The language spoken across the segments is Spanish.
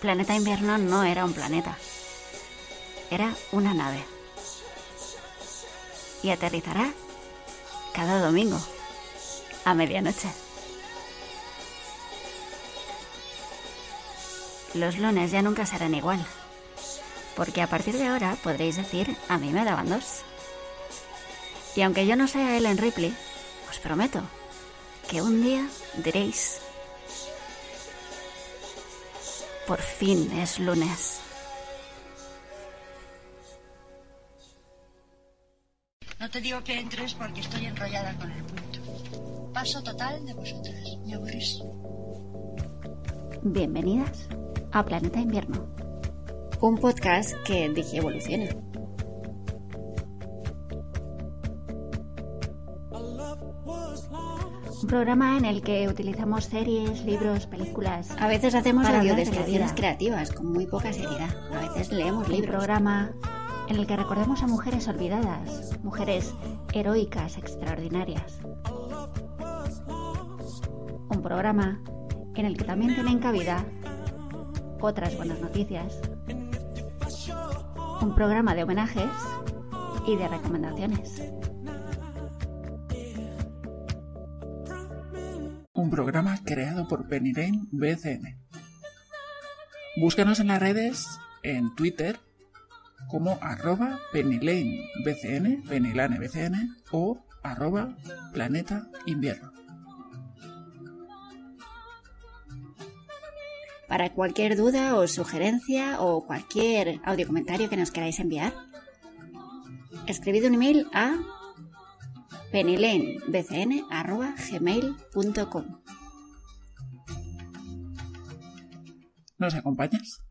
Planeta Invierno no era un planeta, era una nave. Y aterrizará cada domingo a medianoche. Los lunes ya nunca serán igual, porque a partir de ahora podréis decir a mí me daban dos. Y aunque yo no sea Ellen Ripley, os prometo que un día diréis, por fin es lunes. No te digo que entres porque estoy enrollada con el punto. Paso total de vosotras. Me aburrís. Bienvenidas a Planeta Invierno, un podcast que evoluciona. Un programa en el que utilizamos series, libros, películas. A veces hacemos para hablar de la audiodescripciones vida. creativas con muy poca seriedad. A veces leemos Un libros. programa en el que recordemos a mujeres olvidadas, mujeres heroicas, extraordinarias. Un programa en el que también tienen cabida otras buenas noticias. Un programa de homenajes y de recomendaciones. Un programa creado por Penny Lane BCN. Búscanos en las redes, en Twitter, como arroba BCN, Penny Lane BCN, o arroba Planeta Invierno. Para cualquier duda o sugerencia o cualquier audio comentario que nos queráis enviar, escribid un email a pennylanebcn.gmail.com ¿Nos acompañas?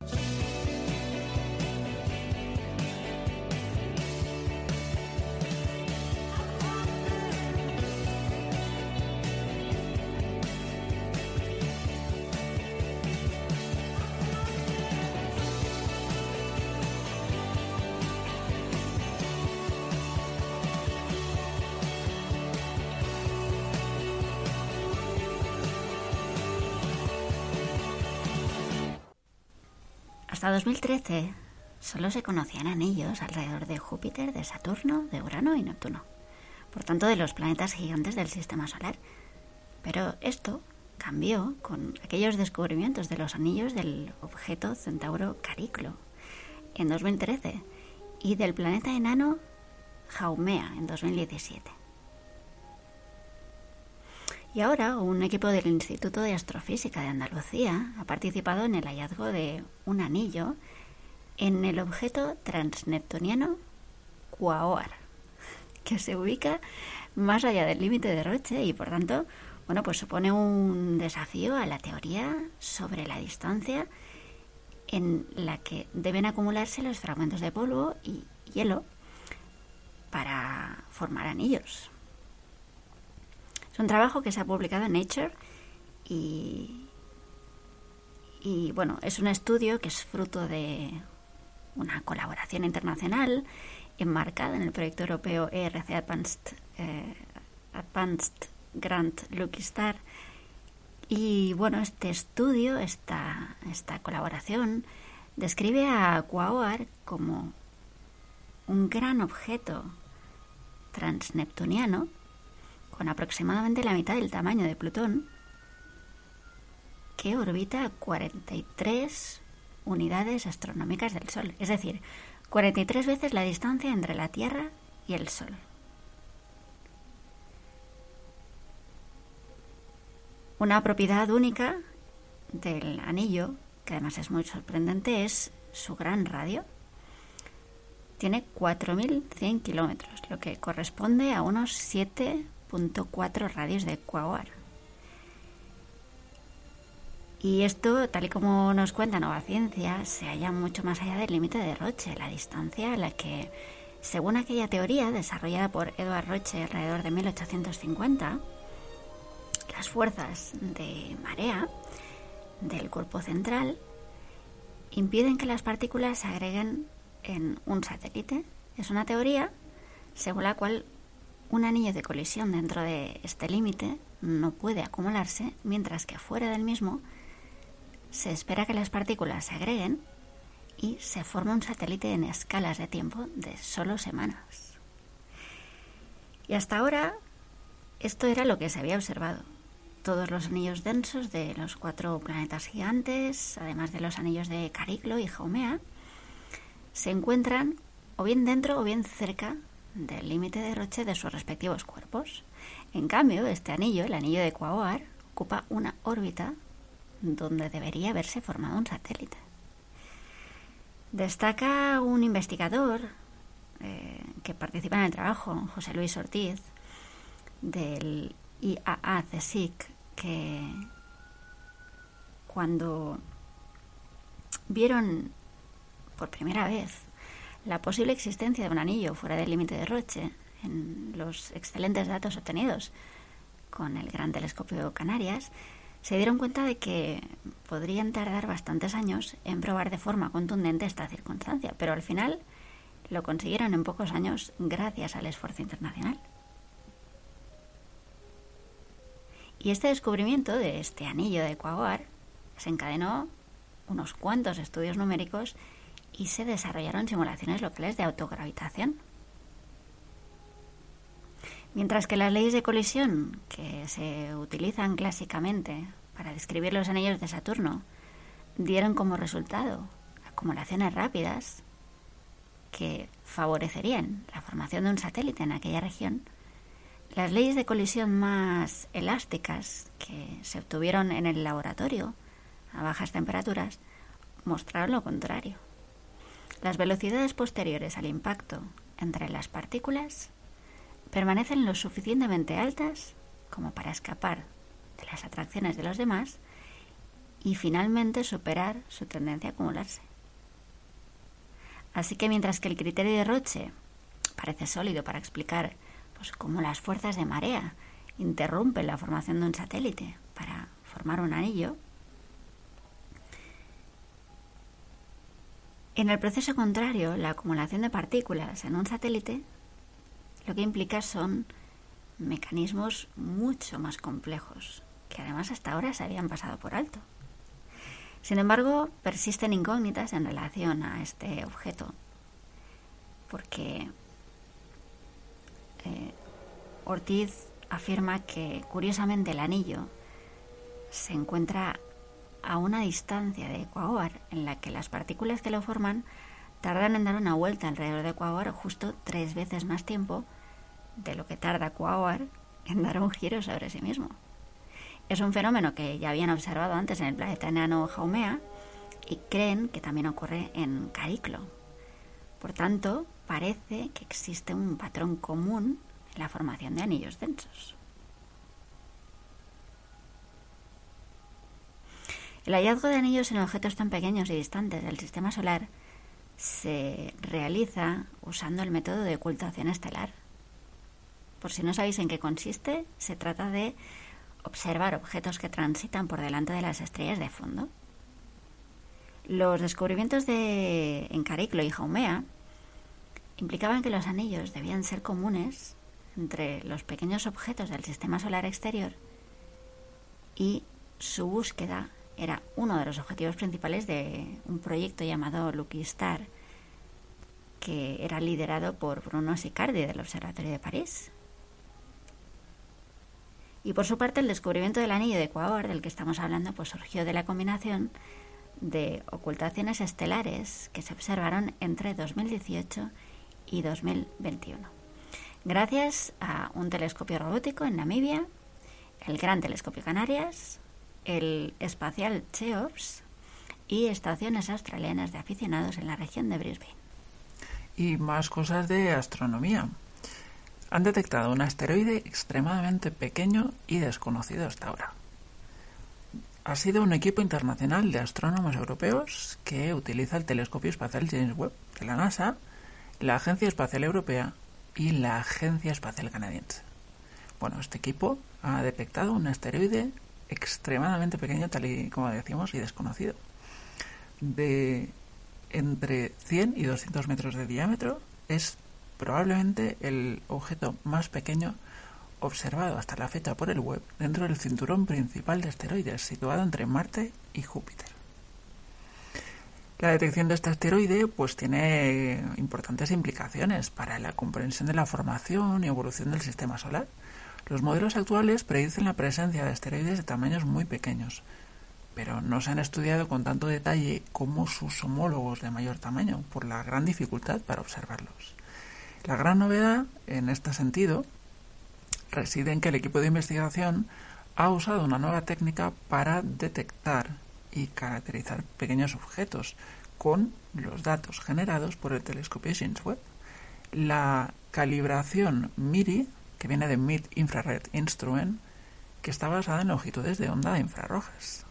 Hasta 2013 solo se conocían anillos alrededor de Júpiter, de Saturno, de Urano y Neptuno. Por tanto, de los planetas gigantes del sistema solar. Pero esto cambió con aquellos descubrimientos de los anillos del objeto Centauro Cariclo en 2013 y del planeta enano Haumea en 2017. Y ahora un equipo del Instituto de Astrofísica de Andalucía ha participado en el hallazgo de un anillo en el objeto transneptuniano Quaoar, que se ubica más allá del límite de Roche y por tanto, bueno, pues supone un desafío a la teoría sobre la distancia en la que deben acumularse los fragmentos de polvo y hielo para formar anillos. Es un trabajo que se ha publicado en Nature y, bueno, es un estudio que es fruto de una colaboración internacional enmarcada en el proyecto europeo ERC Advanced, eh, Advanced Grant Lucky Star. Y bueno, este estudio, esta, esta colaboración, describe a Quaoar como un gran objeto transneptuniano con aproximadamente la mitad del tamaño de Plutón, que orbita a 43 unidades astronómicas del Sol, es decir, 43 veces la distancia entre la Tierra y el Sol. Una propiedad única del anillo, que además es muy sorprendente, es su gran radio. Tiene 4.100 kilómetros, lo que corresponde a unos 7.4 radios de Quaoar. Y esto, tal y como nos cuenta Nueva Ciencia, se halla mucho más allá del límite de Roche, la distancia a la que, según aquella teoría desarrollada por Edward Roche alrededor de 1850, las fuerzas de marea del cuerpo central impiden que las partículas se agreguen en un satélite. Es una teoría según la cual un anillo de colisión dentro de este límite no puede acumularse, mientras que fuera del mismo se espera que las partículas se agreguen y se forma un satélite en escalas de tiempo de solo semanas. Y hasta ahora esto era lo que se había observado. Todos los anillos densos de los cuatro planetas gigantes, además de los anillos de Cariclo y Jaumea, se encuentran o bien dentro o bien cerca del límite de Roche de sus respectivos cuerpos. En cambio, este anillo, el anillo de Quaoar, ocupa una órbita donde debería haberse formado un satélite. Destaca un investigador eh, que participa en el trabajo, José Luis Ortiz, del IAA CSIC, que cuando vieron por primera vez la posible existencia de un anillo fuera del límite de Roche en los excelentes datos obtenidos con el Gran Telescopio Canarias, se dieron cuenta de que podrían tardar bastantes años en probar de forma contundente esta circunstancia, pero al final lo consiguieron en pocos años gracias al esfuerzo internacional. Y este descubrimiento de este anillo de Quaoar desencadenó unos cuantos estudios numéricos y se desarrollaron simulaciones locales de autogravitación. Mientras que las leyes de colisión que se utilizan clásicamente para describir los anillos de Saturno dieron como resultado acumulaciones rápidas que favorecerían la formación de un satélite en aquella región, las leyes de colisión más elásticas que se obtuvieron en el laboratorio a bajas temperaturas mostraron lo contrario. Las velocidades posteriores al impacto entre las partículas permanecen lo suficientemente altas como para escapar de las atracciones de los demás y finalmente superar su tendencia a acumularse. Así que mientras que el criterio de Roche parece sólido para explicar pues, cómo las fuerzas de marea interrumpen la formación de un satélite para formar un anillo, en el proceso contrario, la acumulación de partículas en un satélite lo que implica son mecanismos mucho más complejos, que además hasta ahora se habían pasado por alto. Sin embargo, persisten incógnitas en relación a este objeto, porque eh, Ortiz afirma que curiosamente el anillo se encuentra a una distancia de Ecuador en la que las partículas que lo forman tardan en dar una vuelta alrededor de Ecuador justo tres veces más tiempo de lo que tarda Quaoar en dar un giro sobre sí mismo. Es un fenómeno que ya habían observado antes en el planeta enano Jaumea y creen que también ocurre en Cariclo. Por tanto, parece que existe un patrón común en la formación de anillos densos. El hallazgo de anillos en objetos tan pequeños y distantes del sistema solar se realiza usando el método de ocultación estelar por si no sabéis en qué consiste, se trata de observar objetos que transitan por delante de las estrellas de fondo. Los descubrimientos de Encariclo y Jaumea implicaban que los anillos debían ser comunes entre los pequeños objetos del sistema solar exterior y su búsqueda era uno de los objetivos principales de un proyecto llamado Lucky Star que era liderado por Bruno Sicardi del Observatorio de París. Y por su parte, el descubrimiento del anillo de Ecuador, del que estamos hablando, pues surgió de la combinación de ocultaciones estelares que se observaron entre 2018 y 2021. Gracias a un telescopio robótico en Namibia, el Gran Telescopio Canarias, el espacial Cheops y estaciones australianas de aficionados en la región de Brisbane. Y más cosas de astronomía han detectado un asteroide extremadamente pequeño y desconocido hasta ahora. Ha sido un equipo internacional de astrónomos europeos que utiliza el telescopio espacial James Webb de la NASA, la Agencia Espacial Europea y la Agencia Espacial Canadiense. Bueno, este equipo ha detectado un asteroide extremadamente pequeño, tal y como decimos, y desconocido, de entre 100 y 200 metros de diámetro. Es probablemente el objeto más pequeño observado hasta la fecha por el web dentro del cinturón principal de asteroides situado entre Marte y Júpiter. La detección de este asteroide pues tiene importantes implicaciones para la comprensión de la formación y evolución del sistema solar. Los modelos actuales predicen la presencia de asteroides de tamaños muy pequeños, pero no se han estudiado con tanto detalle como sus homólogos de mayor tamaño, por la gran dificultad para observarlos. La gran novedad en este sentido reside en que el equipo de investigación ha usado una nueva técnica para detectar y caracterizar pequeños objetos con los datos generados por el telescopio James Webb. La calibración MIRI, que viene de Mid Infrared Instrument, que está basada en longitudes de onda infrarrojas.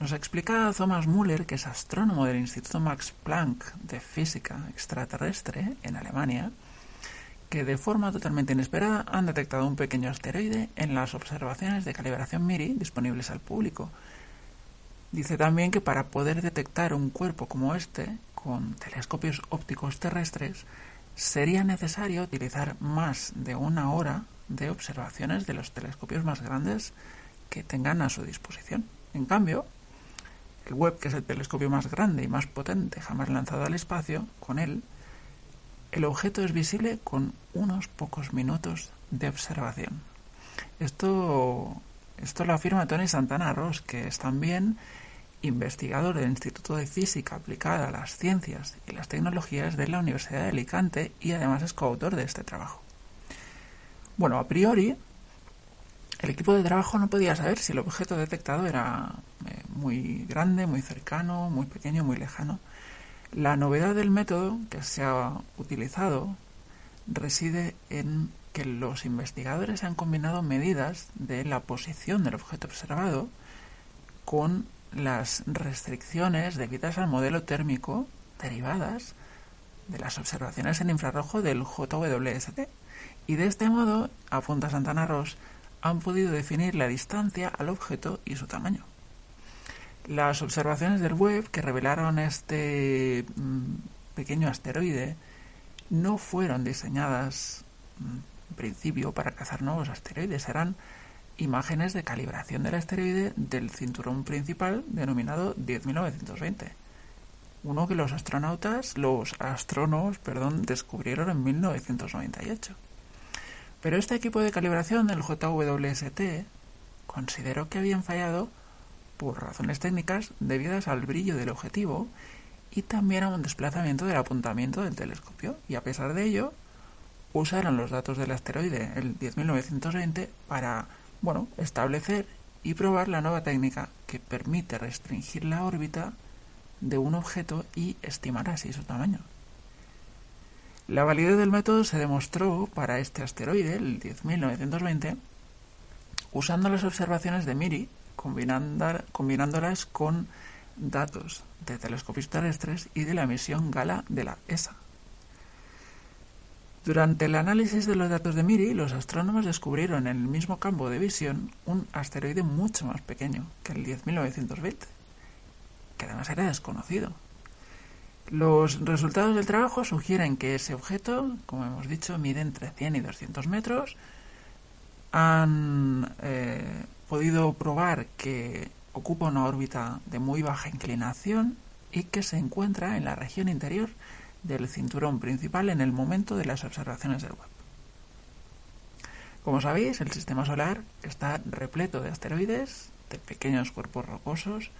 Nos explica Thomas Müller, que es astrónomo del Instituto Max Planck de Física Extraterrestre en Alemania, que de forma totalmente inesperada han detectado un pequeño asteroide en las observaciones de calibración MIRI disponibles al público, Dice también que para poder detectar un cuerpo como este con telescopios ópticos terrestres sería necesario utilizar más de una hora de observaciones de los telescopios más grandes que tengan a su disposición. En cambio, el Webb, que es el telescopio más grande y más potente jamás lanzado al espacio, con él, el objeto es visible con unos pocos minutos de observación. Esto, esto lo afirma Tony Santana Ross, que es también investigador del Instituto de Física Aplicada a las Ciencias y las Tecnologías de la Universidad de Alicante y además es coautor de este trabajo. Bueno, a priori, el equipo de trabajo no podía saber si el objeto detectado era eh, muy grande, muy cercano, muy pequeño, muy lejano. La novedad del método que se ha utilizado reside en que los investigadores han combinado medidas de la posición del objeto observado con las restricciones debidas al modelo térmico derivadas de las observaciones en infrarrojo del JWST. Y de este modo, apunta Santana Ross, han podido definir la distancia al objeto y su tamaño. Las observaciones del web que revelaron este mm, pequeño asteroide no fueron diseñadas mm, en principio para cazar nuevos asteroides, eran imágenes de calibración del asteroide del cinturón principal denominado 10920, uno que los astronautas, los astrónomos, perdón, descubrieron en 1998. Pero este equipo de calibración del JWST consideró que habían fallado por razones técnicas debidas al brillo del objetivo y también a un desplazamiento del apuntamiento del telescopio, y a pesar de ello, usaron los datos del asteroide, el 10920, para bueno, establecer y probar la nueva técnica que permite restringir la órbita de un objeto y estimar así su tamaño. La validez del método se demostró para este asteroide, el 10.920, usando las observaciones de MIRI, combinándolas con datos de telescopios terrestres y de la misión GALA de la ESA. Durante el análisis de los datos de MIRI, los astrónomos descubrieron en el mismo campo de visión un asteroide mucho más pequeño que el 10920, que además era desconocido. Los resultados del trabajo sugieren que ese objeto, como hemos dicho, mide entre 100 y 200 metros. Han eh, podido probar que ocupa una órbita de muy baja inclinación y que se encuentra en la región interior del cinturón principal en el momento de las observaciones del web. Como sabéis, el sistema solar está repleto de asteroides, de pequeños cuerpos rocosos.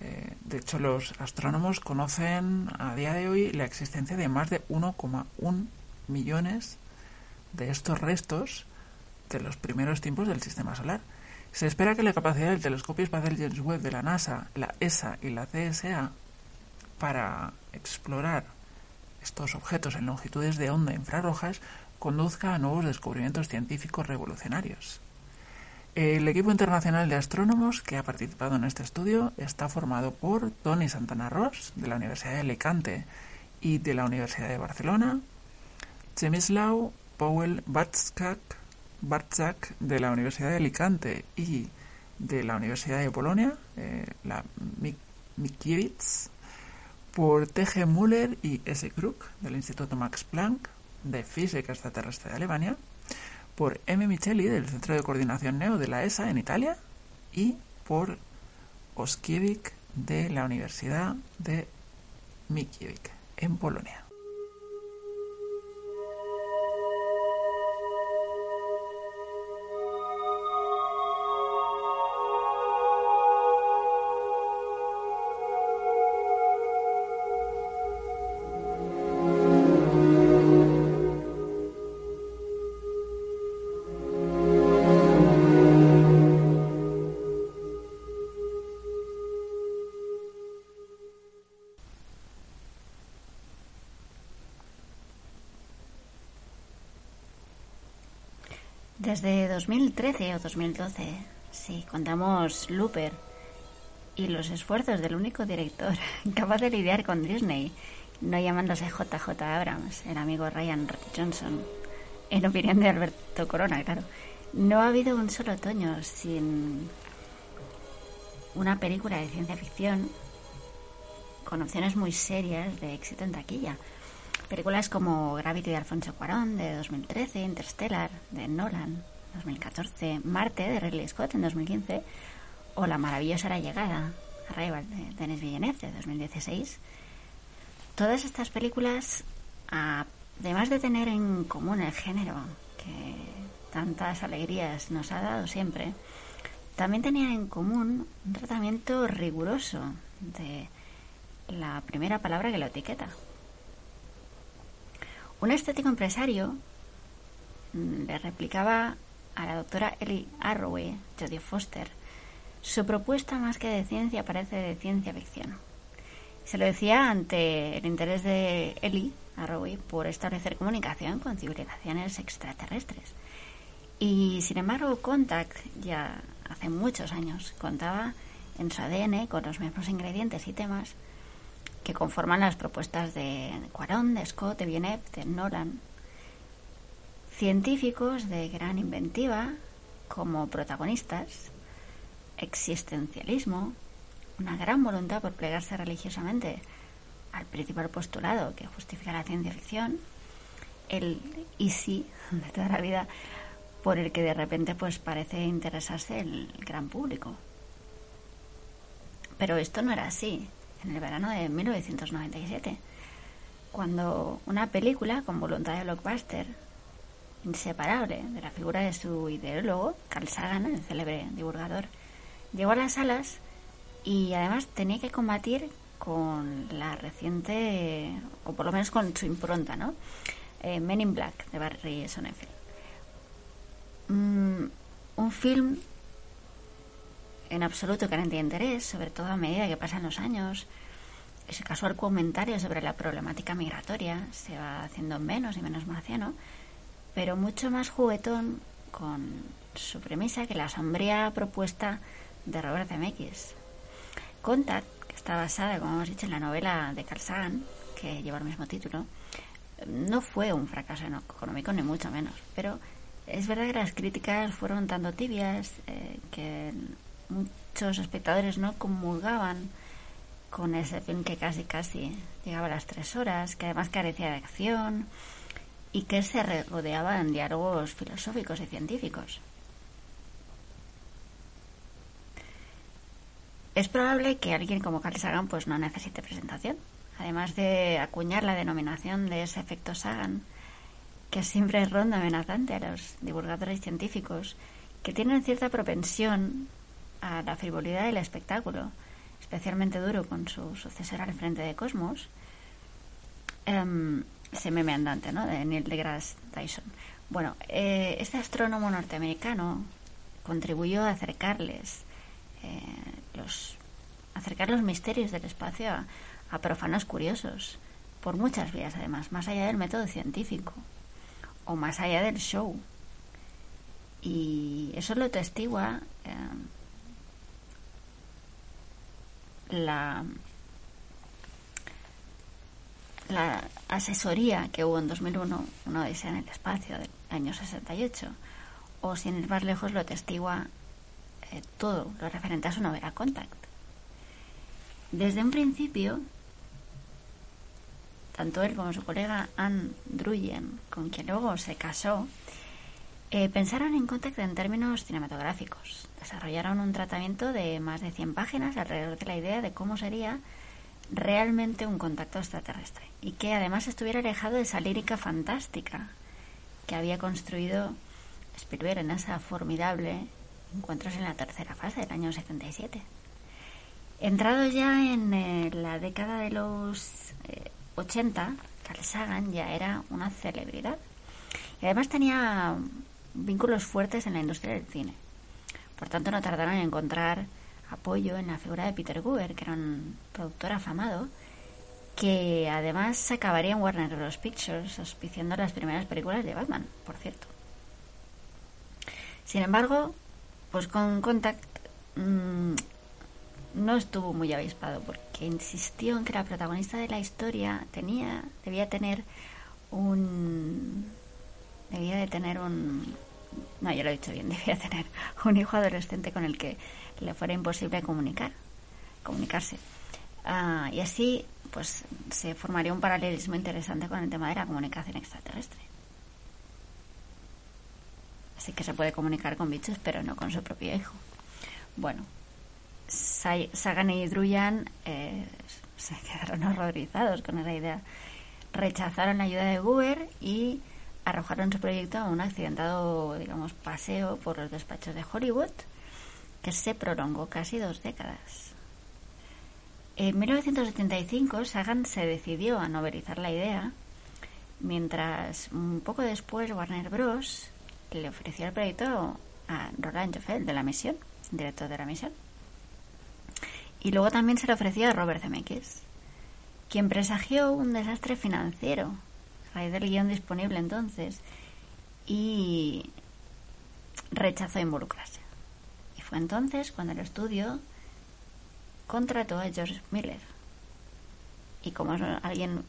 Eh, de hecho, los astrónomos conocen a día de hoy la existencia de más de 1,1 millones de estos restos de los primeros tiempos del sistema solar. Se espera que la capacidad del telescopio espacial James Webb de la NASA, la ESA y la CSA para explorar estos objetos en longitudes de onda infrarrojas conduzca a nuevos descubrimientos científicos revolucionarios. El equipo internacional de astrónomos que ha participado en este estudio está formado por Tony Santana Ross, de la Universidad de Alicante y de la Universidad de Barcelona, Przemysław Powell Bartzak, de la Universidad de Alicante y de la Universidad de Polonia, eh, la Mickiewicz por T.G. Müller y S. Krug del Instituto Max Planck de Física Extraterrestre de Alemania, por M. Micheli del Centro de Coordinación NEO de la ESA en Italia y por Oskiewicz de la Universidad de Mickiewicz, en Polonia. Desde 2013 o 2012, si contamos Looper y los esfuerzos del único director capaz de lidiar con Disney, no llamándose JJ Abrams, el amigo Ryan Johnson, en opinión de Alberto Corona, claro, no ha habido un solo otoño sin una película de ciencia ficción con opciones muy serias de éxito en taquilla. Películas como Gravity de Alfonso Cuarón de 2013, Interstellar de Nolan 2014, Marte de Ridley Scott en 2015 o La maravillosa la llegada, Arrival de Denis Villeneuve de 2016. Todas estas películas, además de tener en común el género que tantas alegrías nos ha dado siempre, también tenían en común un tratamiento riguroso de la primera palabra que lo etiqueta, un estético empresario mm, le replicaba a la doctora Ellie Arroway, Jodie Foster, su propuesta más que de ciencia parece de ciencia ficción. Se lo decía ante el interés de Ellie Arroway por establecer comunicación con civilizaciones extraterrestres. Y sin embargo, Contact ya hace muchos años contaba en su ADN con los mismos ingredientes y temas que conforman las propuestas de Cuarón, de Scott, de Villeneuve, de Nolan. Científicos de gran inventiva como protagonistas, existencialismo, una gran voluntad por plegarse religiosamente al principal postulado que justifica la ciencia ficción, el easy de toda la vida por el que de repente pues parece interesarse el gran público. Pero esto no era así en el verano de 1997, cuando una película con voluntad de blockbuster, inseparable de la figura de su ideólogo, Carl Sagan, el célebre divulgador, llegó a las salas y además tenía que combatir con la reciente, o por lo menos con su impronta, ¿no? Eh, Men in Black, de Barry Sonnenfeld. Mm, un film en absoluto carente de interés, sobre todo a medida que pasan los años. Ese casual comentario sobre la problemática migratoria se va haciendo menos y menos marciano, pero mucho más juguetón con su premisa que la sombría propuesta de Robert Zemeckis. Contact, que está basada, como hemos dicho, en la novela de Carl Sagan, que lleva el mismo título, no fue un fracaso económico, ni mucho menos, pero es verdad que las críticas fueron tanto tibias eh, que muchos espectadores no comulgaban con ese film que casi casi llegaba a las tres horas, que además carecía de acción y que se rodeaba en diálogos filosóficos y científicos. Es probable que alguien como Carl Sagan pues no necesite presentación, además de acuñar la denominación de ese efecto Sagan, que siempre ronda amenazante a los divulgadores científicos que tienen cierta propensión a la frivolidad del espectáculo, especialmente duro con su sucesor al frente de Cosmos, em, ese meme andante, ¿no? De Neil deGrasse Tyson. Bueno, eh, este astrónomo norteamericano contribuyó a acercarles eh, los acercar los misterios del espacio a, a profanos curiosos por muchas vías además, más allá del método científico o más allá del show. Y eso lo testigua em, la, asesoría que hubo en 2001, una odisea en el espacio del año 68, o sin ir más lejos lo testigua eh, todo lo referente a su novela Contact. Desde un principio, tanto él como su colega Anne Druyen, con quien luego se casó, eh, pensaron en Contact en términos cinematográficos. Desarrollaron un tratamiento de más de 100 páginas alrededor de la idea de cómo sería realmente un contacto extraterrestre y que además estuviera alejado de esa lírica fantástica que había construido Spielberg en esa formidable Encuentros en la tercera fase del año 77. Entrado ya en eh, la década de los 80, eh, Carl Sagan ya era una celebridad y además tenía vínculos fuertes en la industria del cine. Por tanto, no tardaron en encontrar apoyo en la figura de Peter Guber, que era un productor afamado, que además acabaría en Warner Bros. Pictures, auspiciando las primeras películas de Batman, por cierto. Sin embargo, pues con Contact mmm, no estuvo muy avispado porque insistió en que la protagonista de la historia tenía, debía tener un debía de tener un no, yo lo he dicho bien, debía tener un hijo adolescente con el que le fuera imposible comunicar, comunicarse. Ah, y así, pues, se formaría un paralelismo interesante con el tema de la comunicación extraterrestre. Así que se puede comunicar con bichos, pero no con su propio hijo. Bueno, Sagan y Druyan eh, se quedaron horrorizados con esa idea. Rechazaron la ayuda de Guber y arrojaron su proyecto a un accidentado, digamos, paseo por los despachos de Hollywood, que se prolongó casi dos décadas. En 1975, Sagan se decidió a novelizar la idea, mientras un poco después Warner Bros. le ofreció el proyecto a Roland Joffel de la misión, director de la misión. Y luego también se le ofreció a Robert Zemeckis, quien presagió un desastre financiero raíz del guion disponible entonces y rechazó involucrarse. Y fue entonces cuando el estudio contrató a George Miller. Y como es alguien,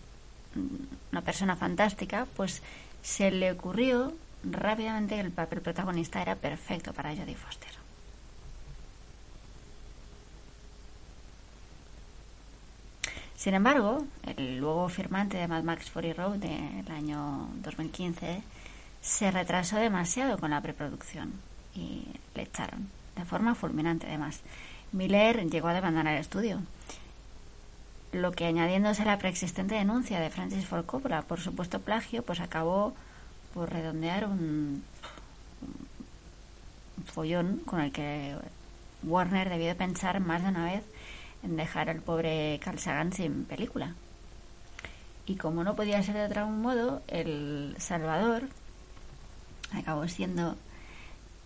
una persona fantástica, pues se le ocurrió rápidamente que el papel protagonista era perfecto para Jodie Foster. Sin embargo, el luego firmante de Mad Max Fury Road del año 2015 se retrasó demasiado con la preproducción y le echaron, de forma fulminante además. Miller llegó a abandonar el estudio, lo que añadiéndose la preexistente denuncia de Francis Ford Coppola por supuesto plagio, pues acabó por redondear un, un follón con el que Warner debió de pensar más de una vez en dejar al pobre Carl Sagan sin película. Y como no podía ser de otro modo, el Salvador acabó siendo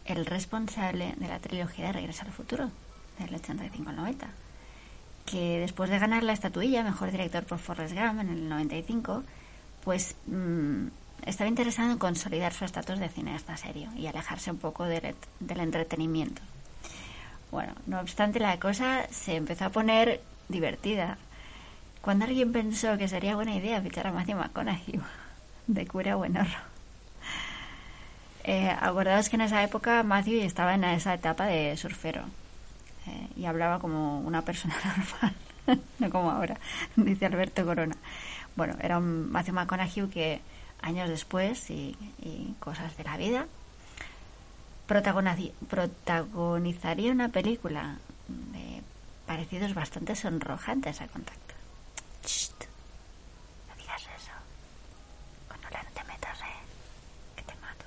el responsable de la trilogía de Regreso al Futuro, del 85 al 90, que después de ganar la estatuilla Mejor Director por Forrest Gump en el 95, pues mmm, estaba interesado en consolidar su estatus de cineasta serio y alejarse un poco del, del entretenimiento. Bueno, no obstante, la cosa se empezó a poner divertida. Cuando alguien pensó que sería buena idea fichar a Matthew McConaughey de cura buenorro. Eh, acordaos que en esa época Matthew estaba en esa etapa de surfero eh, y hablaba como una persona normal, no como ahora, dice Alberto Corona. Bueno, era un Matthew McConaughey que años después y, y cosas de la vida protagonizaría una película de parecidos bastante sonrojantes a contacto. no digas eso. Cuando no te metas, ¿eh? Que te mato.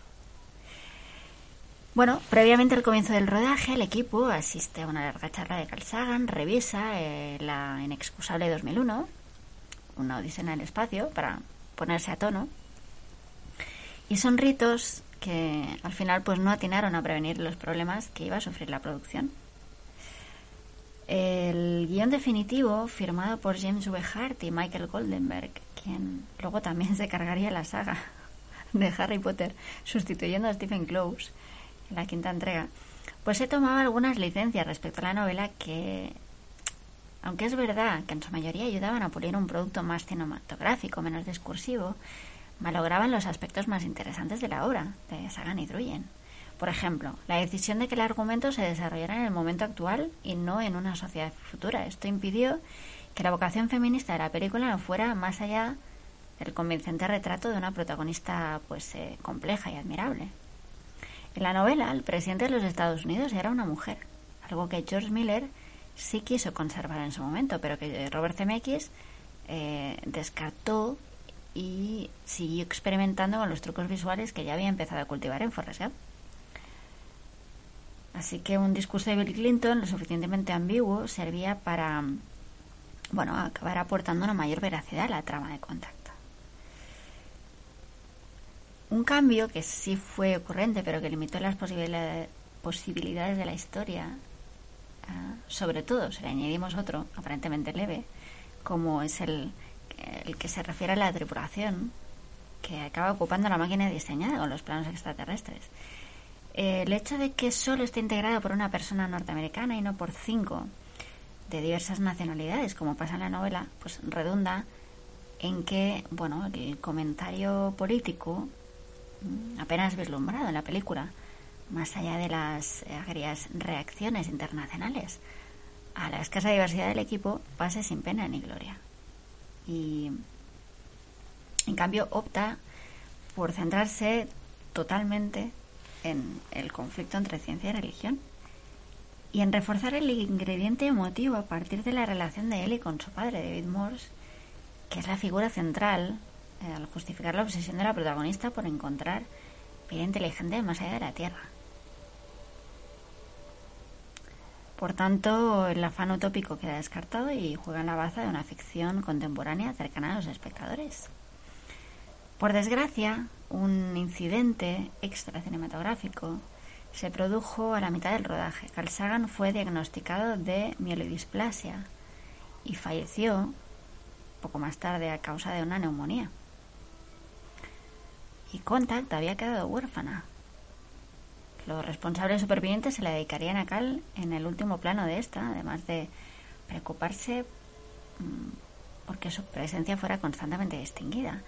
Bueno, previamente al comienzo del rodaje, el equipo asiste a una larga charla de Carl Sagan, revisa eh, la inexcusable 2001, una odisea en el espacio, para ponerse a tono. Y son ritos que al final pues no atinaron a prevenir los problemas que iba a sufrir la producción. El guion definitivo, firmado por James W. Hart y Michael Goldenberg, quien luego también se cargaría la saga de Harry Potter, sustituyendo a Stephen Close en la quinta entrega, pues se tomaba algunas licencias respecto a la novela que, aunque es verdad que en su mayoría ayudaban a pulir un producto más cinematográfico, menos discursivo, malograban los aspectos más interesantes de la obra de Sagan y Druyen. Por ejemplo, la decisión de que el argumento se desarrollara en el momento actual y no en una sociedad futura. Esto impidió que la vocación feminista de la película no fuera más allá del convincente retrato de una protagonista pues eh, compleja y admirable. En la novela, el presidente de los Estados Unidos era una mujer, algo que George Miller sí quiso conservar en su momento, pero que Robert Zemeckis eh, descartó y siguió experimentando con los trucos visuales que ya había empezado a cultivar en Forrest. Así que un discurso de Bill Clinton lo suficientemente ambiguo servía para, bueno, acabar aportando una mayor veracidad a la trama de contacto. Un cambio que sí fue ocurrente, pero que limitó las posibilidades de la historia, ah, sobre todo si le añadimos otro, aparentemente leve, como es el, el que se refiere a la tripulación, que acaba ocupando la máquina diseñada con los planos extraterrestres. El hecho de que solo esté integrado por una persona norteamericana y no por cinco de diversas nacionalidades, como pasa en la novela, pues redunda en que, bueno, el comentario político mm, apenas vislumbrado en la película, más allá de las agrias reacciones internacionales a la escasa diversidad del equipo, pase sin pena ni gloria. Y en cambio opta por centrarse totalmente en el conflicto entre ciencia y religión y en reforzar el ingrediente emotivo a partir de la relación de Ellie con su padre, David Morse, que es la figura central eh, al justificar la obsesión de la protagonista por encontrar vida inteligente más allá de la Tierra. Por tanto, el afán utópico queda descartado y juega en la baza de una ficción contemporánea cercana a los espectadores. Por desgracia, un incidente extra cinematográfico se produjo a la mitad del rodaje. Carl Sagan fue diagnosticado de mielodisplasia y falleció poco más tarde a causa de una neumonía. Y Contact había quedado huérfana. Los responsables supervivientes se la dedicarían a Cal en el último plano de esta, además de preocuparse mm, porque su presencia fuera constantemente distinguida.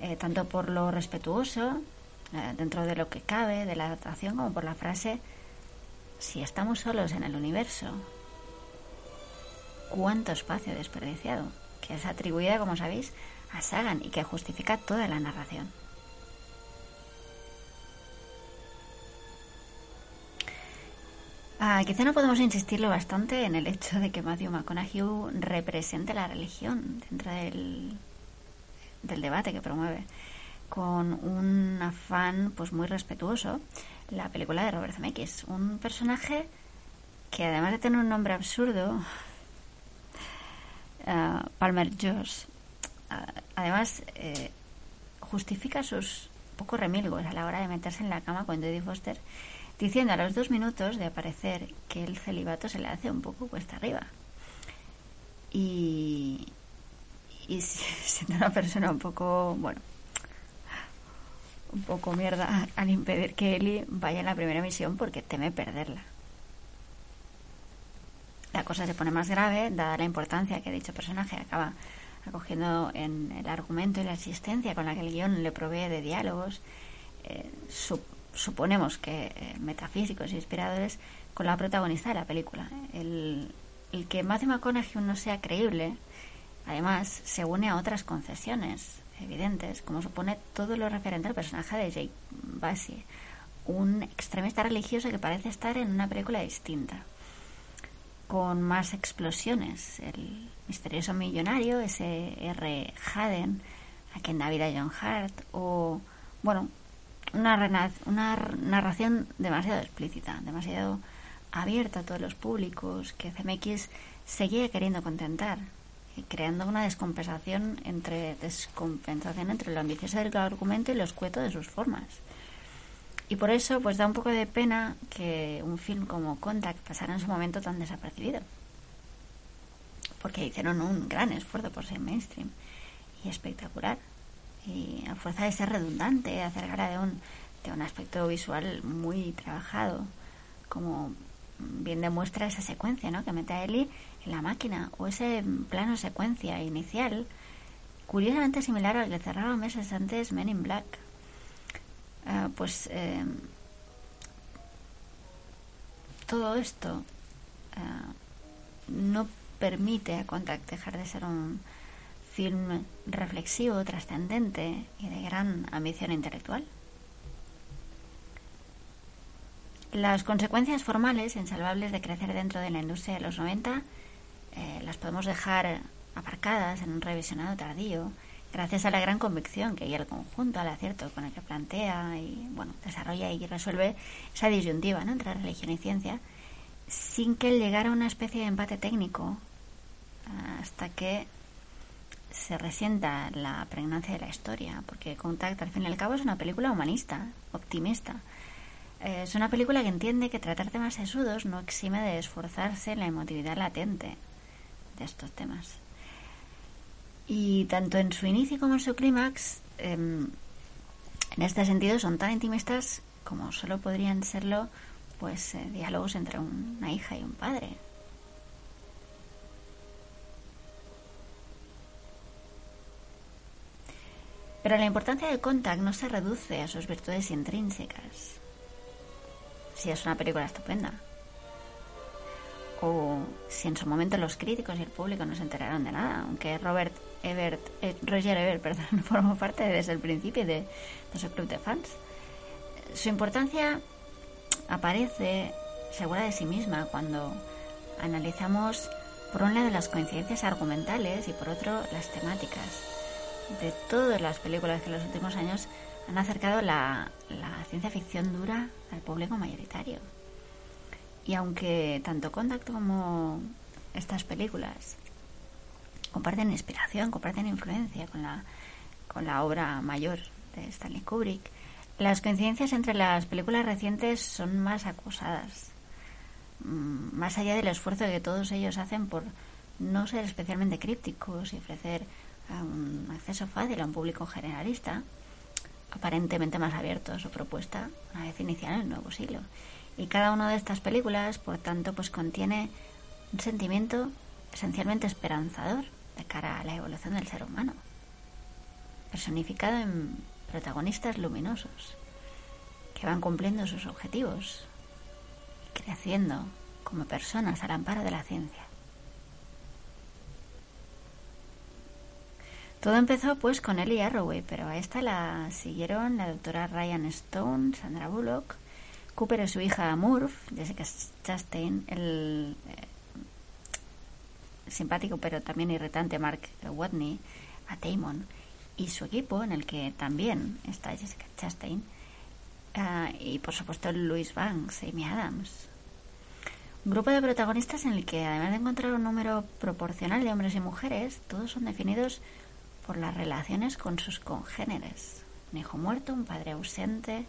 Eh, tanto por lo respetuoso, eh, dentro de lo que cabe, de la adaptación, como por la frase, si estamos solos en el universo, ¿cuánto espacio desperdiciado? Que es atribuida, como sabéis, a Sagan y que justifica toda la narración. Ah, quizá no podemos insistirlo bastante en el hecho de que Matthew McConaughey represente la religión dentro del debate que promueve con un afán pues muy respetuoso la película de Robert Zemeckis. Un personaje que además de tener un nombre absurdo eh, Palmer Josh además eh, justifica sus pocos remilgos a la hora de meterse en la cama con Jodie Foster diciendo a los dos minutos de aparecer que el celibato se le hace un poco cuesta arriba y, y siendo una persona un poco, bueno, un poco mierda al impedir que Ellie vaya en la primera misión porque teme perderla. La cosa se pone más grave, dada la importancia que dicho personaje acaba acogiendo en el argumento y la existencia con la que el guion le provee de diálogos, eh, suponemos que eh, metafísicos e inspiradores, con la protagonista de la película. El, el que Matthew McConaughey no sea creíble Además, se une a otras concesiones evidentes, como supone todo lo referente al personaje de Jake Bassi, un extremista religioso que parece estar en una película distinta, con más explosiones. El misterioso millonario, ese R. Haden, a quien da vida John Hart, o, bueno, una, una narración demasiado explícita, demasiado abierta a todos los públicos, que CMX seguía queriendo contentar creando una descompensación entre descompensación entre lo ambicioso del argumento y lo escueto de sus formas. Y por eso pues da un poco de pena que un film como Contact pasara en su momento tan desapercibido. Porque hicieron un gran esfuerzo por ser mainstream y espectacular. Y a fuerza de ser redundante, hacer gala de un, de un aspecto visual muy trabajado, como bien demuestra esa secuencia ¿no? que mete a Ellie en la máquina o ese plano secuencia inicial curiosamente similar al que cerraba meses antes Men in Black ah, pues eh, todo esto ah, no permite a Contact dejar de ser un film reflexivo, trascendente y de gran ambición intelectual. Las consecuencias formales insalvables de crecer dentro de la industria de los 90 eh, las podemos dejar aparcadas en un revisionado tardío, gracias a la gran convicción que hay el conjunto, al acierto con el que plantea y bueno, desarrolla y resuelve esa disyuntiva ¿no? entre religión y ciencia, sin que llegara a una especie de empate técnico hasta que se resienta la pregnancia de la historia, porque Contact al fin y al cabo es una película humanista, optimista. Eh, es una película que entiende que tratar temas sesudos no exime de esforzarse en la emotividad latente de estos temas. Y tanto en su inicio como en su clímax, em, en este sentido, son tan intimistas como solo podrían serlo pues eh, diálogos entre una hija y un padre, Pero la importancia del Contact no se reduce a sus virtudes intrínsecas. Si es una película estupenda. O si en su momento los críticos y el público no se enteraron de nada, aunque Robert Ebert, eh, Roger Ebert perdón, formó parte desde el principio de, de su club de fans. Su importancia aparece segura de sí misma cuando analizamos por un lado las coincidencias argumentales y por otro las temáticas de todas las películas que en los últimos años han acercado la, ciencia ficción dura al público mayoritario. Y aunque tanto Contact como estas películas comparten inspiración, comparten influencia con la, con la obra mayor de Stanley Kubrick, las coincidencias entre las películas recientes son más acusadas, mm, más allá del esfuerzo que todos ellos hacen por no ser especialmente crípticos y ofrecer un acceso fácil a un público generalista, aparentemente más abierto a su propuesta una vez iniciada en el nuevo siglo. Y cada una de estas películas, por tanto, pues contiene un sentimiento esencialmente esperanzador de cara a la evolución del ser humano, personificado en protagonistas luminosos que van cumpliendo sus objetivos y creciendo como personas al amparo de la ciencia. Todo empezó pues con Ellie Arroway, pero a esta la siguieron la doctora Ryan Stone, Sandra Bullock, Cooper y su hija Murph, Jessica Chastain, el eh, simpático pero también irritante Mark Watney, a Damon y su equipo, en el que también está Jessica Chastain, ah, y por supuesto Louis Banks, Amy Adams. Un grupo de protagonistas en el que, además de encontrar un número proporcional de hombres y mujeres, todos son definidos por las relaciones con sus congéneres. Un hijo muerto, un padre ausente,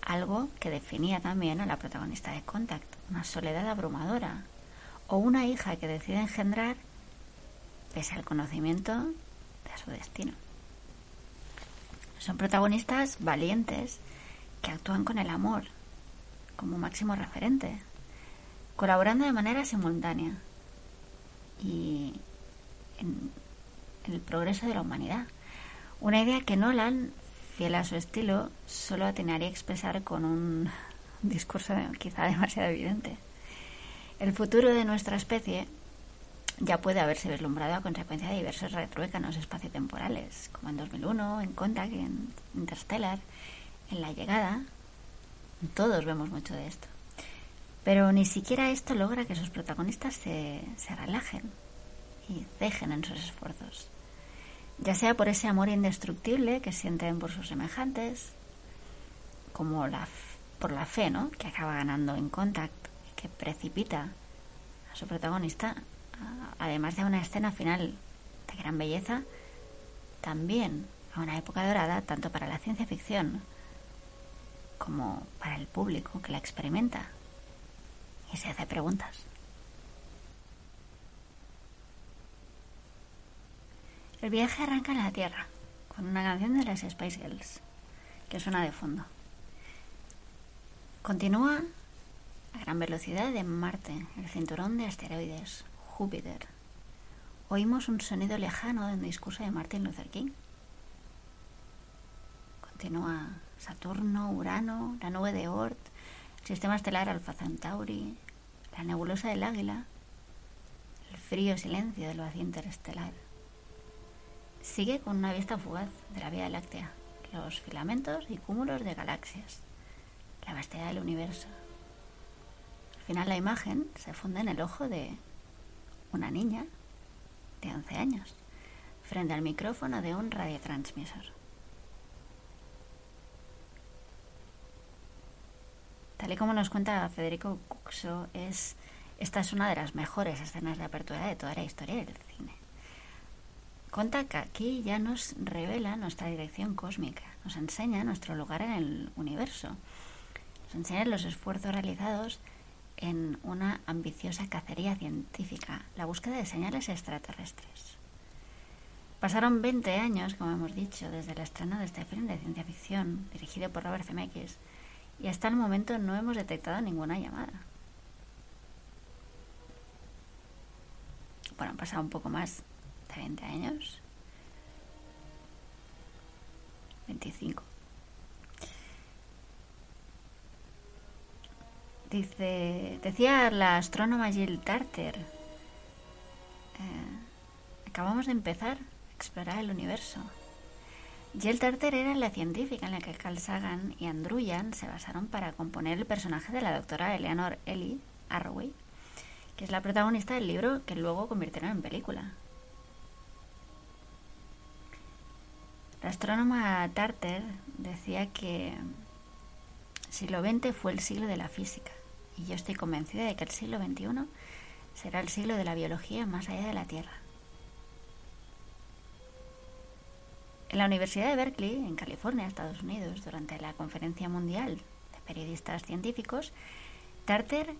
algo que definía también a la protagonista de Contact, una soledad abrumadora, o una hija que decide engendrar pese al conocimiento de su destino. Son protagonistas valientes que actúan con el amor como máximo referente, colaborando de manera simultánea y en el progreso de la humanidad. Una idea que Nolan, fiel a su estilo, solo atinaría a expresar con un discurso quizá demasiado evidente. El futuro de nuestra especie ya puede haberse vislumbrado a consecuencia de diversos retruécanos espaciotemporales, como en 2001, en Contact, en Interstellar, en La Llegada. Todos vemos mucho de esto. Pero ni siquiera esto logra que sus protagonistas se, se relajen y cejen en sus esfuerzos ya sea por ese amor indestructible que sienten por sus semejantes, como la, por la fe, ¿no? Que acaba ganando en Contact que precipita a su protagonista, además de una escena final de gran belleza, también a una época dorada tanto para la ciencia ficción como para el público que la experimenta y se hace preguntas. El viaje arranca en la Tierra con una canción de las Spice Girls que suena de fondo. Continúa a gran velocidad en Marte, el cinturón de asteroides, Júpiter. Oímos un sonido lejano del discurso de Martin Luther King. Continúa Saturno, Urano, la nube de Oort, el sistema estelar Alpha Centauri, la nebulosa del Águila, el frío silencio del vacío interestelar sigue con una vista fugaz de la Vía Láctea, los filamentos y cúmulos de galaxias, la vastedad del universo, final la imagen se funde en el ojo de una niña de 11 años frente al micrófono de un radiotransmisor. Tal y como nos cuenta Federico Cuxo, es, esta es una de las mejores escenas de apertura de toda la historia del cine. Cuenta que aquí ya nos revela nuestra dirección cósmica, nos enseña nuestro lugar en el universo, nos enseña los esfuerzos realizados en una ambiciosa cacería científica, la búsqueda de señales extraterrestres. Pasaron 20 años, como hemos dicho, desde el estreno de este film de ciencia ficción, dirigido por Robert Zemeckis, y hasta el momento no hemos detectado ninguna llamada. Bueno, han pasado un poco más de 20 años. 25. Dice, decía la astrónoma Jill Tarter, eh, acabamos de empezar a explorar el universo. Jill Tarter era la científica en la que Carl Sagan y Andrew se basaron para componer el personaje de la doctora Eleanor Ellie Arroway, que es la protagonista del libro que luego convirtieron en película. La astrónoma Tarter decía que siglo XX fue el siglo de la física y yo estoy convencida de que el siglo XXI será el siglo de la biología más allá de la Tierra. En la Universidad de Berkeley, en California, Estados Unidos, durante la Conferencia Mundial de Periodistas Científicos, Tarter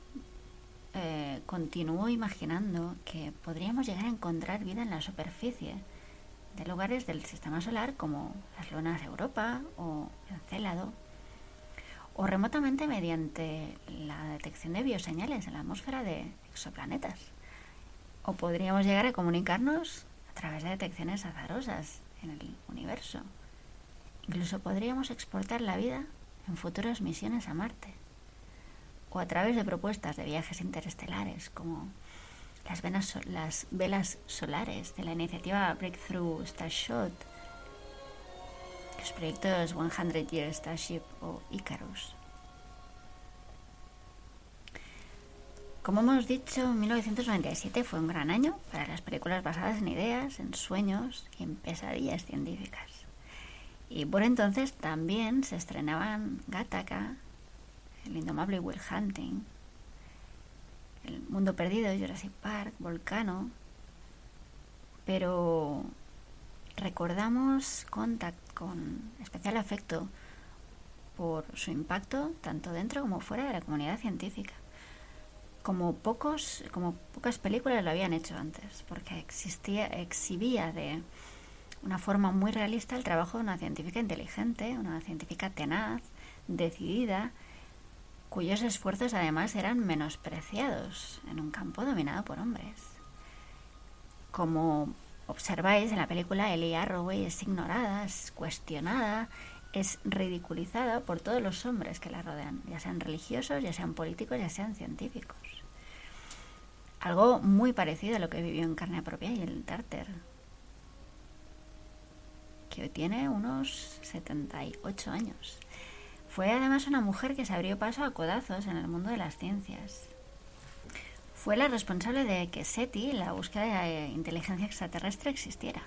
eh, continuó imaginando que podríamos llegar a encontrar vida en la superficie de lugares del sistema solar como las lunas de Europa o Encélado, o remotamente mediante la detección de bioseñales en la atmósfera de exoplanetas. O podríamos llegar a comunicarnos a través de detecciones azarosas en el universo. Incluso podríamos exportar la vida en futuras misiones a Marte o a través de propuestas de viajes interestelares como las, las velas solares de la iniciativa Breakthrough Starshot, los proyectos 100 Year Starship o Icarus. Como hemos dicho, 1997 fue un gran año para las películas basadas en ideas, en sueños y en pesadillas científicas. Y por entonces también se estrenaban Gattaca, El indomable Will Hunting, El mundo perdido, Jurassic Park, Volcano. Pero recordamos Contact con especial afecto por su impacto tanto dentro como fuera de la comunidad científica como pocos, como pocas películas lo habían hecho antes, porque existía, exhibía de una forma muy realista el trabajo de una científica inteligente, una científica tenaz, decidida, cuyos esfuerzos además eran menospreciados en un campo dominado por hombres. Como observáis en la película, Ellie Arroway es ignorada, es cuestionada, es ridiculizada por todos los hombres que la rodean, ya sean religiosos, ya sean políticos, ya sean científicos. Algo muy parecido a lo que vivió en carne propia y el Tarter, que hoy tiene unos 78 años. Fue además una mujer que se abrió paso a codazos en el mundo de las ciencias. Fue la responsable de que SETI, la búsqueda de inteligencia extraterrestre, existiera.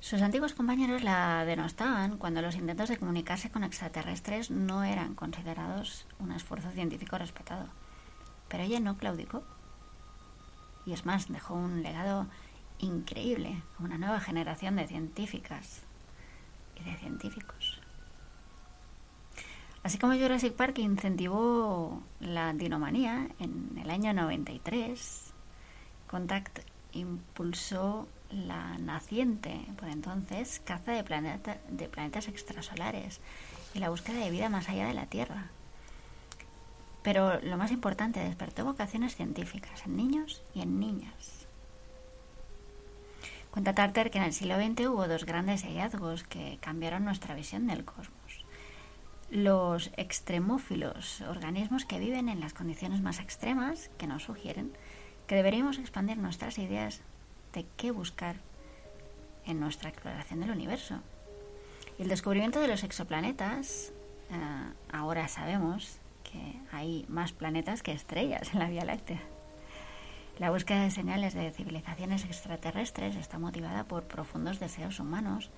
Sus antiguos compañeros la denostaban cuando los intentos de comunicarse con extraterrestres no eran considerados un esfuerzo científico respetado. Pero ella no claudicó. Y es más, dejó un legado increíble a una nueva generación de científicas y de científicos. Así como Jurassic Park incentivó la dinomanía en el año 93, Contact impulsó la naciente, por entonces, caza de, de planetas extrasolares y la búsqueda de vida más allá de la Tierra. Pero lo más importante, despertó vocaciones científicas en niños y en niñas. Cuenta Tarter que en el siglo XX hubo dos grandes hallazgos que cambiaron nuestra visión del cosmos. Los extremófilos, organismos que viven en las condiciones más extremas, que nos sugieren que deberíamos expandir nuestras ideas de qué buscar en nuestra exploración del universo. El descubrimiento de los exoplanetas, eh, ahora sabemos que hay más planetas que estrellas en la Vía Láctea. La búsqueda de señales de civilizaciones extraterrestres está motivada por profundos deseos humanos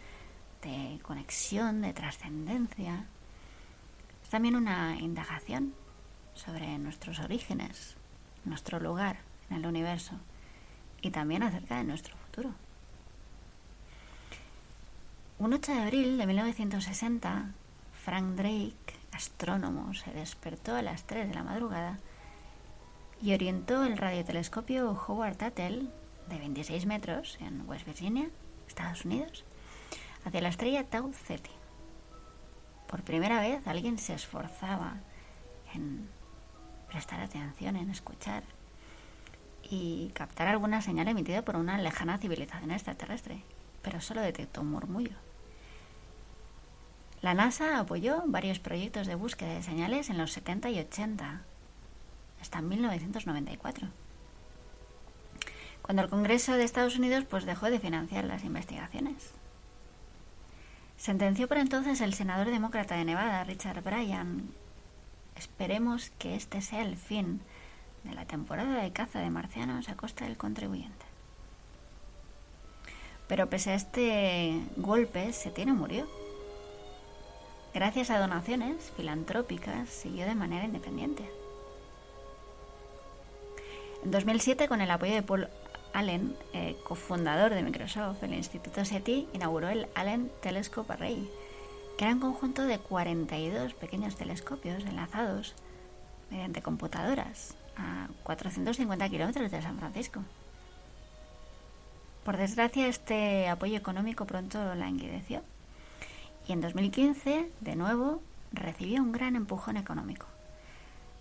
de conexión, de trascendencia. También una indagación sobre nuestros orígenes, nuestro lugar en el universo y también acerca de nuestro futuro. Un 8 de abril de 1960, Frank Drake, astrónomo, se despertó a las 3 de la madrugada y orientó el radiotelescopio Howard Tuttle de 26 metros en West Virginia, Estados Unidos, hacia la estrella Tau Ceti. Por primera vez alguien se esforzaba en prestar atención, en escuchar y captar alguna señal emitida por una lejana civilización extraterrestre, pero solo detectó un murmullo. La NASA apoyó varios proyectos de búsqueda de señales en los 70 y 80, hasta 1994, cuando el Congreso de Estados Unidos pues dejó de financiar las investigaciones. Sentenció por entonces el senador demócrata de Nevada, Richard Bryan, esperemos que este sea el fin de la temporada de caza de marcianos a costa del contribuyente. Pero pese a este golpe, Setién murió gracias a donaciones filantrópicas, siguió de manera independiente. En 2007, con el apoyo de Paul Allen, eh, cofundador de Microsoft, el Instituto SETI inauguró el Allen Telescope Array, que era un conjunto de 42 pequeños telescopios enlazados mediante computadoras a 450 kilómetros de San Francisco. Por desgracia, este apoyo económico pronto languideció y en 2015, de nuevo, recibió un gran empujón económico.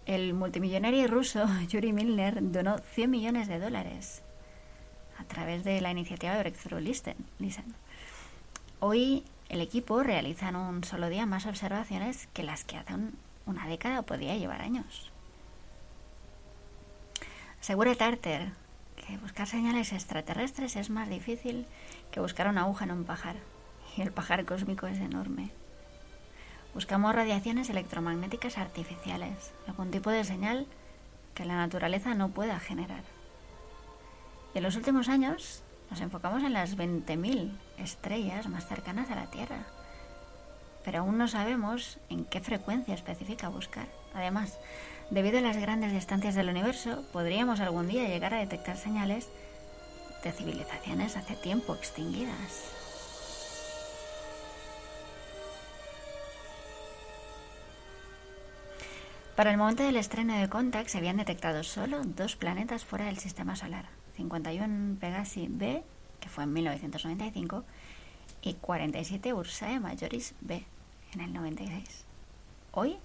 El multimillonario ruso Yuri Milner donó 100 millones de dólares a través de la iniciativa de Breakthrough Listen. Hoy el equipo realiza en un solo día más observaciones que las que hace una década podía llevar años. Asegura Tarter que buscar señales extraterrestres es más difícil que buscar una aguja en un pajar y el pajar cósmico es enorme. Buscamos radiaciones electromagnéticas artificiales, algún tipo de señal que la naturaleza no pueda generar. Y en los últimos años nos enfocamos en las 20.000 estrellas más cercanas a la Tierra, pero aún no sabemos en qué frecuencia específica buscar. Además, debido a las grandes distancias del universo, podríamos algún día llegar a detectar señales de civilizaciones hace tiempo extinguidas. Para el momento del estreno de Contact se habían detectado solo dos planetas fuera del sistema solar, 51 Pegasi B, que fue en 1995, y 47 Ursae Majoris B, en el 96. Hoy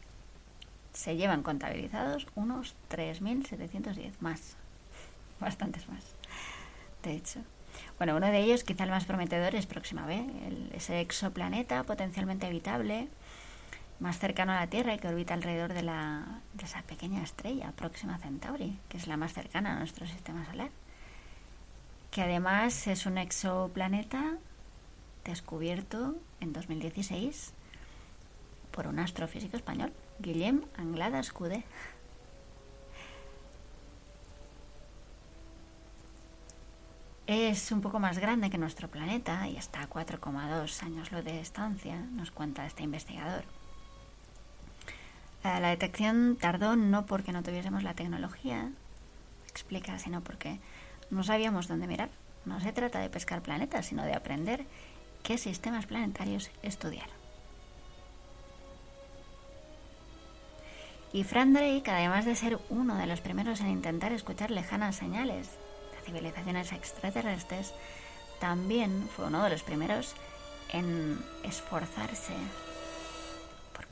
se llevan contabilizados unos 3.710 más, bastantes más, de hecho. Bueno, uno de ellos, quizá el más prometedor, es Próxima B, ese exoplaneta potencialmente habitable más cercano a la Tierra y que orbita alrededor de, la, de esa pequeña estrella, Próxima Centauri, que es la más cercana a nuestro sistema solar. Que además es un exoplaneta descubierto en 2016 por un astrofísico español, Guillem Anglada Escudé. Es un poco más grande que nuestro planeta y está a 4,2 años lo de distancia, nos cuenta este investigador. La detección tardó no porque no tuviésemos la tecnología, explica, sino porque no sabíamos dónde mirar. No se trata de pescar planetas, sino de aprender qué sistemas planetarios estudiar. Y Frank Drake, además de ser uno de los primeros en intentar escuchar lejanas señales de civilizaciones extraterrestres, también fue uno de los primeros en esforzarse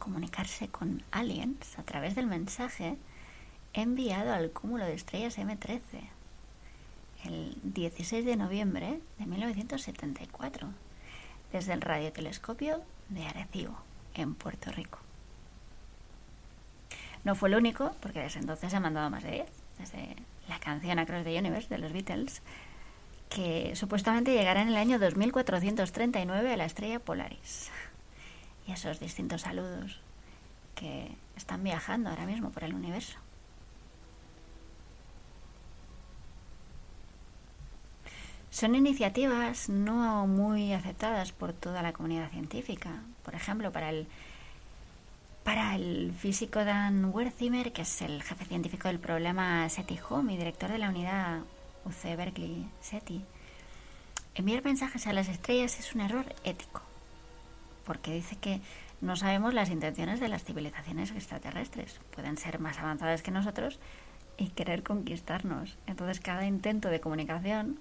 comunicarse con aliens a través del mensaje enviado al cúmulo de estrellas M13 el 16 de noviembre de 1974 desde el radiotelescopio de Arecibo, en Puerto Rico. No fue el único, porque desde entonces se han mandado más de 10, desde la canción Across the Universe de los Beatles, que supuestamente llegará en el año 2439 a la estrella Polaris y esos distintos saludos que están viajando ahora mismo por el universo. Son iniciativas no muy aceptadas por toda la comunidad científica. Por ejemplo, para el, para el físico Dan Wertheimer, que es el jefe científico del problema SETI Home y director de la unidad UC Berkeley SETI, enviar mensajes a las estrellas es un error ético, porque dice que no sabemos las intenciones de las civilizaciones extraterrestres. Pueden ser más avanzadas que nosotros y querer conquistarnos. Entonces cada intento de comunicación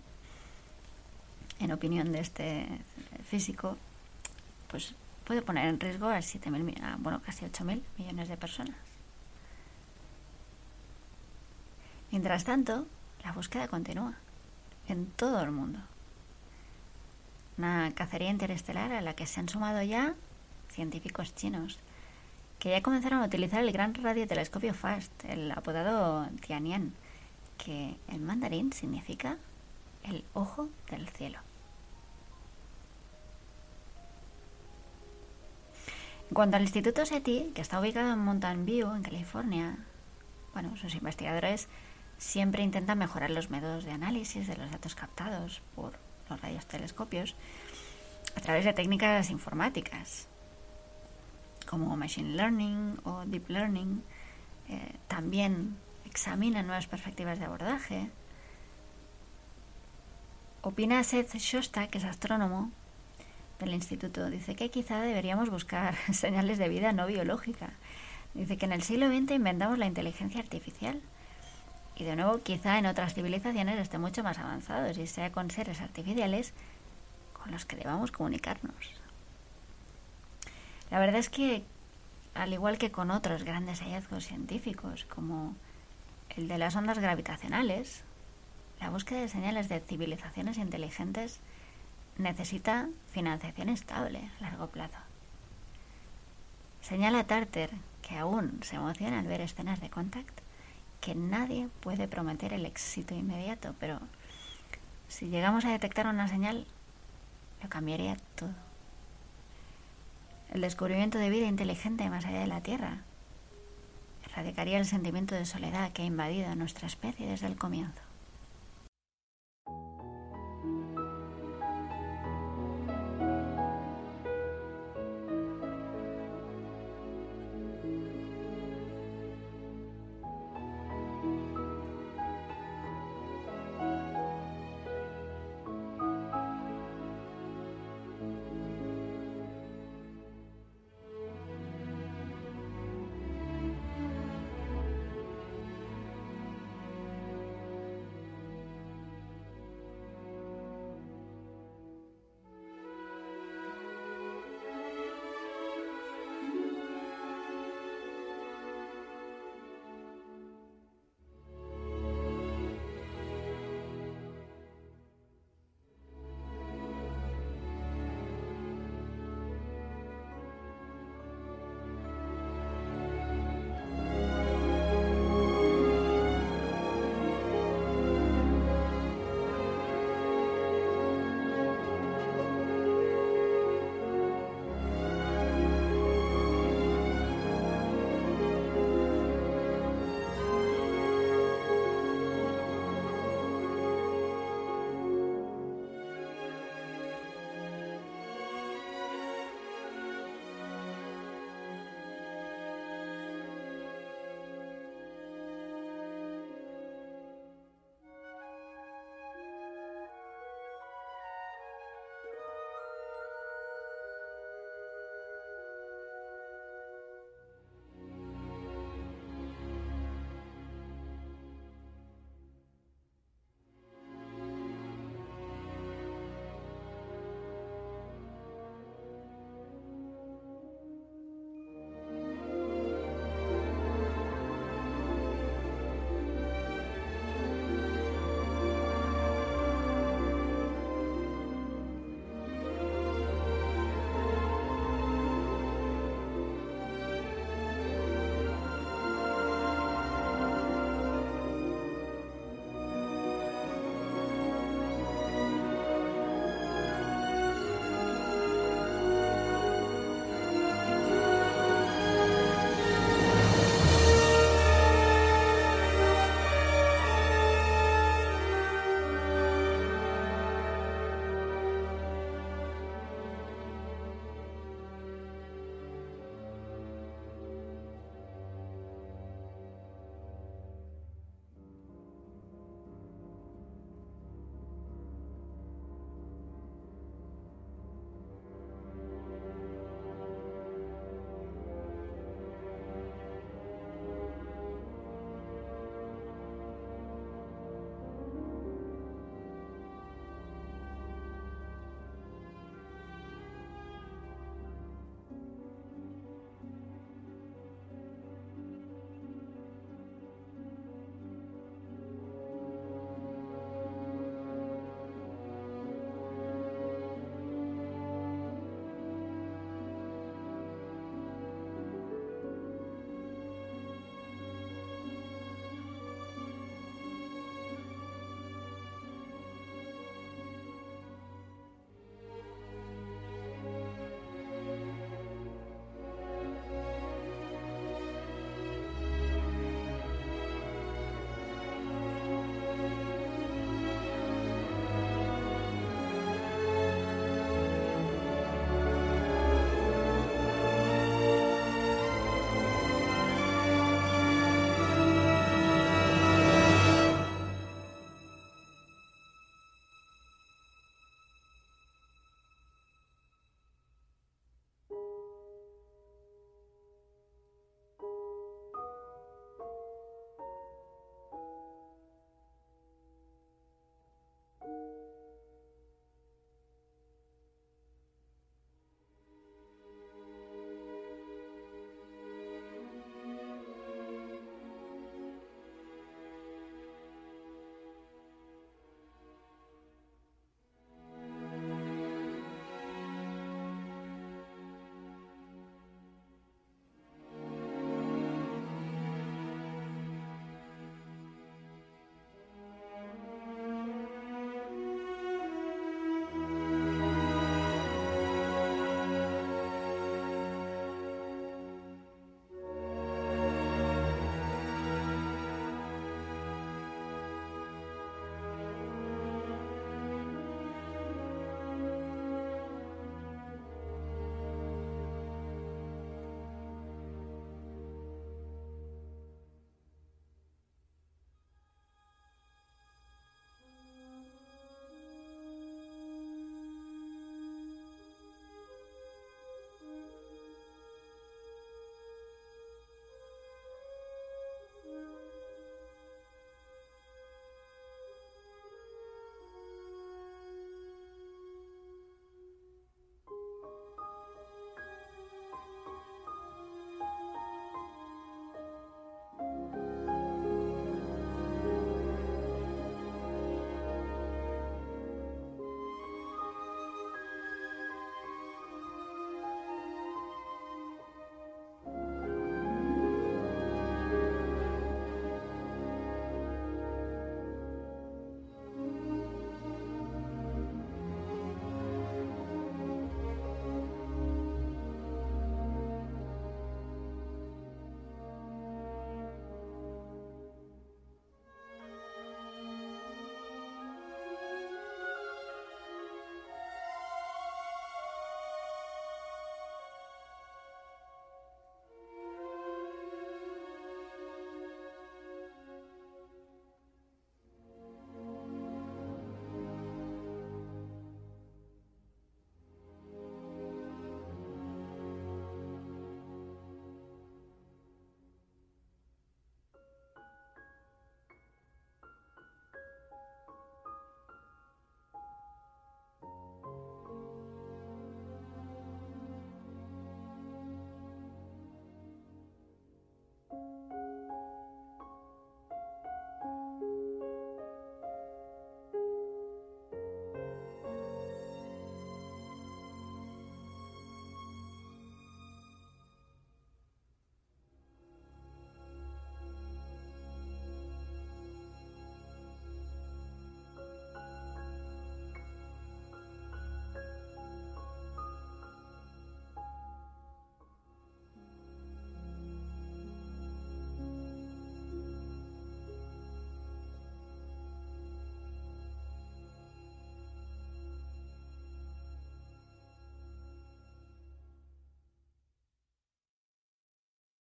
en opinión de este físico, pues puede poner en riesgo a 7.000, bueno, casi 8.000 millones de personas. Mientras tanto, la búsqueda continúa en todo el mundo. Una cacería interestelar a la que se han sumado ya científicos chinos, que ya comenzaron a utilizar el gran radiotelescopio FAST, el apodado Tianyan, que en mandarín significa el ojo del cielo. Cuanto al Instituto SETI, que está ubicado en Mountain View, en California, bueno, sus investigadores siempre intentan mejorar los métodos de análisis de los datos captados por los rayos telescopios a través de técnicas informáticas como Machine Learning o Deep Learning. Eh, también examinan nuevas perspectivas de abordaje. Opina Seth Shosta, que es astrónomo, del instituto. Dice que quizá deberíamos buscar señales de vida no biológica. Dice que en el siglo XX inventamos la inteligencia artificial. Y de nuevo, quizá en otras civilizaciones esté mucho más avanzados y sea con seres artificiales con los que debamos comunicarnos. La verdad es que, al igual que con otros grandes hallazgos científicos, como el de las ondas gravitacionales, la búsqueda de señales de civilizaciones inteligentes necesita financiación estable a largo plazo. Señala Tarter, que aún se emociona al ver escenas de Contact, que nadie puede prometer el éxito inmediato, pero si llegamos a detectar una señal, lo cambiaría todo. El descubrimiento de vida inteligente más allá de la Tierra erradicaría el sentimiento de soledad que ha invadido a nuestra especie desde el comienzo.